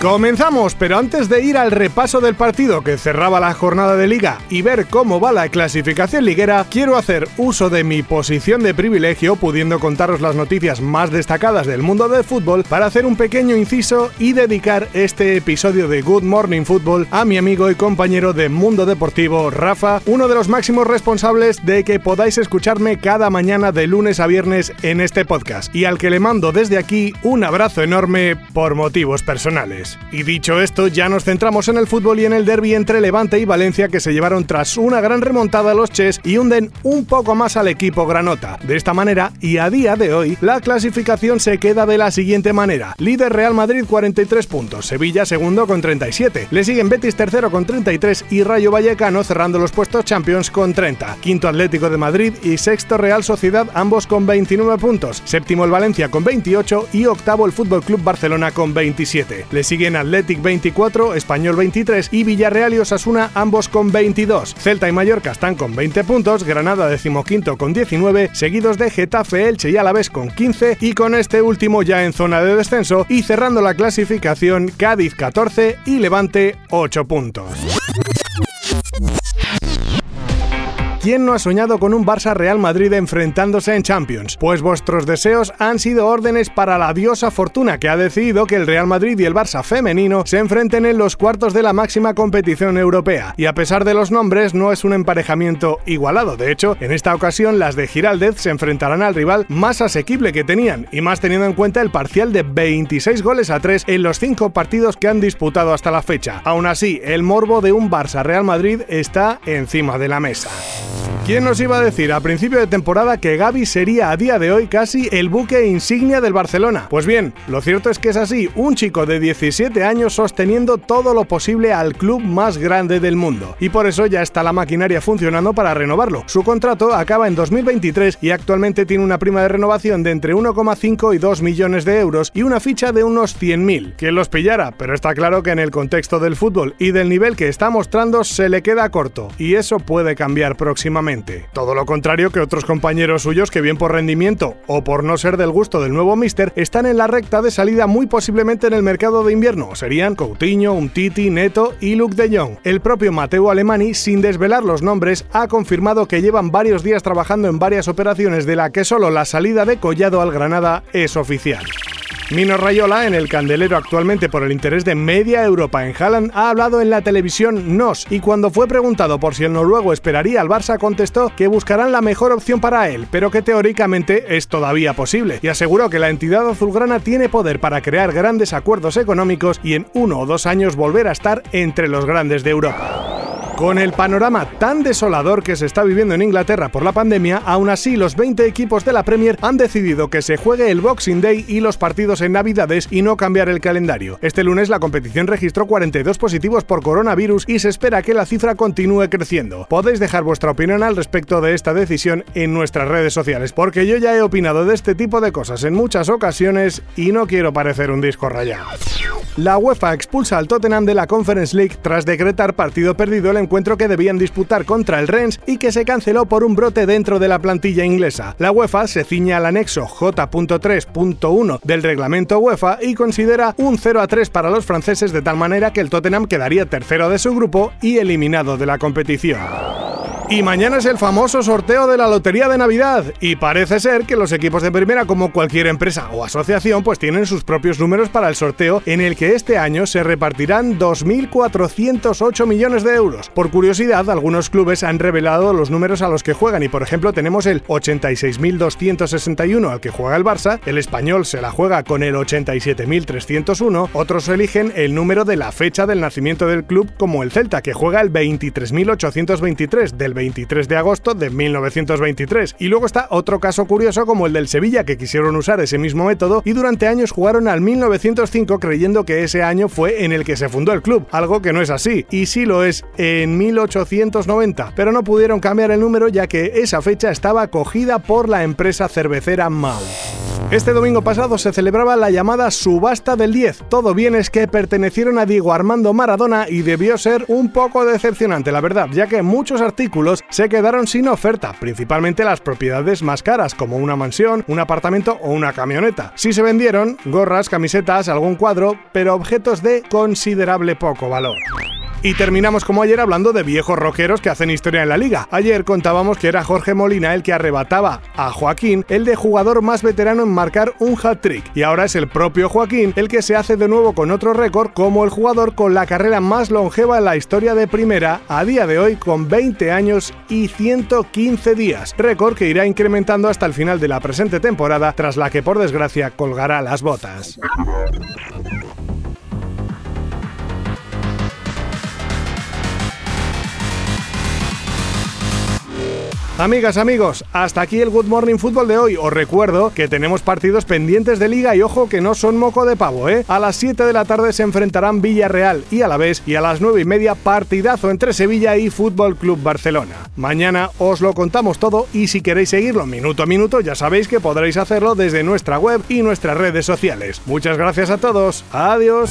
Comenzamos, pero antes de ir al repaso del partido que cerraba la jornada de liga y ver cómo va la clasificación liguera, quiero hacer uso de mi posición de privilegio pudiendo contaros las noticias más destacadas del mundo del fútbol para hacer un pequeño inciso y dedicar este episodio de Good Morning Football a mi amigo y compañero de Mundo Deportivo, Rafa, uno de los máximos responsables de que podáis escucharme cada mañana de lunes a viernes en este podcast y al que le mando desde aquí un abrazo enorme por motivos personales. Y dicho esto, ya nos centramos en el fútbol y en el derby entre Levante y Valencia que se llevaron tras una gran remontada a los Ches y hunden un poco más al equipo granota. De esta manera, y a día de hoy, la clasificación se queda de la siguiente manera. Líder Real Madrid 43 puntos, Sevilla segundo con 37, le siguen Betis tercero con 33 y Rayo Vallecano cerrando los puestos Champions con 30. Quinto Atlético de Madrid y sexto Real Sociedad ambos con 29 puntos, séptimo el Valencia con 28 y octavo el Fútbol Club Barcelona con 27. Le sigue siguen Athletic 24, Español 23 y Villarreal y Osasuna ambos con 22. Celta y Mallorca están con 20 puntos, Granada decimoquinto con 19, seguidos de Getafe, Elche y Alavés con 15 y con este último ya en zona de descenso y cerrando la clasificación Cádiz 14 y Levante 8 puntos. ¿Quién no ha soñado con un Barça Real Madrid enfrentándose en Champions? Pues vuestros deseos han sido órdenes para la diosa Fortuna, que ha decidido que el Real Madrid y el Barça femenino se enfrenten en los cuartos de la máxima competición europea. Y a pesar de los nombres, no es un emparejamiento igualado. De hecho, en esta ocasión las de Giraldez se enfrentarán al rival más asequible que tenían, y más teniendo en cuenta el parcial de 26 goles a 3 en los 5 partidos que han disputado hasta la fecha. Aún así, el morbo de un Barça Real Madrid está encima de la mesa. ¿Quién nos iba a decir a principio de temporada que Gaby sería a día de hoy casi el buque insignia del Barcelona? Pues bien, lo cierto es que es así, un chico de 17 años sosteniendo todo lo posible al club más grande del mundo. Y por eso ya está la maquinaria funcionando para renovarlo. Su contrato acaba en 2023 y actualmente tiene una prima de renovación de entre 1,5 y 2 millones de euros y una ficha de unos 100.000. ¿Quién los pillara? Pero está claro que en el contexto del fútbol y del nivel que está mostrando se le queda corto y eso puede cambiar próximamente. Todo lo contrario que otros compañeros suyos que bien por rendimiento o por no ser del gusto del nuevo Mister están en la recta de salida muy posiblemente en el mercado de invierno. Serían Coutinho, Umtiti, Neto y Luke de Jong. El propio Mateo Alemani, sin desvelar los nombres, ha confirmado que llevan varios días trabajando en varias operaciones de la que solo la salida de Collado al Granada es oficial. Mino Rayola, en el candelero actualmente por el interés de media Europa en Haaland, ha hablado en la televisión NOS y cuando fue preguntado por si el noruego esperaría al Barça contestó que buscarán la mejor opción para él, pero que teóricamente es todavía posible, y aseguró que la entidad azulgrana tiene poder para crear grandes acuerdos económicos y en uno o dos años volver a estar entre los grandes de Europa. Con el panorama tan desolador que se está viviendo en Inglaterra por la pandemia, aún así los 20 equipos de la Premier han decidido que se juegue el Boxing Day y los partidos en Navidades y no cambiar el calendario. Este lunes la competición registró 42 positivos por coronavirus y se espera que la cifra continúe creciendo. Podéis dejar vuestra opinión al respecto de esta decisión en nuestras redes sociales, porque yo ya he opinado de este tipo de cosas en muchas ocasiones y no quiero parecer un disco rayado. La UEFA expulsa al Tottenham de la Conference League tras decretar partido perdido el que debían disputar contra el Rennes y que se canceló por un brote dentro de la plantilla inglesa. La UEFA se ciña al anexo J.3.1 del reglamento UEFA y considera un 0 a 3 para los franceses de tal manera que el Tottenham quedaría tercero de su grupo y eliminado de la competición. Y mañana es el famoso sorteo de la Lotería de Navidad. Y parece ser que los equipos de primera, como cualquier empresa o asociación, pues tienen sus propios números para el sorteo, en el que este año se repartirán 2.408 millones de euros. Por curiosidad, algunos clubes han revelado los números a los que juegan y, por ejemplo, tenemos el 86.261 al que juega el Barça, el español se la juega con el 87.301, otros eligen el número de la fecha del nacimiento del club, como el Celta, que juega el 23.823 del 23 de agosto de 1923. Y luego está otro caso curioso como el del Sevilla, que quisieron usar ese mismo método y durante años jugaron al 1905 creyendo que ese año fue en el que se fundó el club, algo que no es así, y sí lo es en 1890, pero no pudieron cambiar el número ya que esa fecha estaba cogida por la empresa cervecera Mau. Este domingo pasado se celebraba la llamada subasta del 10. Todo bienes que pertenecieron a Diego Armando Maradona y debió ser un poco decepcionante, la verdad, ya que muchos artículos se quedaron sin oferta, principalmente las propiedades más caras, como una mansión, un apartamento o una camioneta. Sí se vendieron gorras, camisetas, algún cuadro, pero objetos de considerable poco valor. Y terminamos como ayer hablando de viejos rockeros que hacen historia en la liga. Ayer contábamos que era Jorge Molina el que arrebataba a Joaquín el de jugador más veterano en marcar un hat-trick. Y ahora es el propio Joaquín el que se hace de nuevo con otro récord como el jugador con la carrera más longeva en la historia de primera a día de hoy con 20 años y 115 días. Récord que irá incrementando hasta el final de la presente temporada tras la que por desgracia colgará las botas. Amigas, amigos, hasta aquí el Good Morning Football de hoy. Os recuerdo que tenemos partidos pendientes de liga y ojo que no son moco de pavo, ¿eh? A las 7 de la tarde se enfrentarán Villarreal y Alavés y a las 9 y media partidazo entre Sevilla y Fútbol Club Barcelona. Mañana os lo contamos todo y si queréis seguirlo minuto a minuto ya sabéis que podréis hacerlo desde nuestra web y nuestras redes sociales. Muchas gracias a todos. Adiós.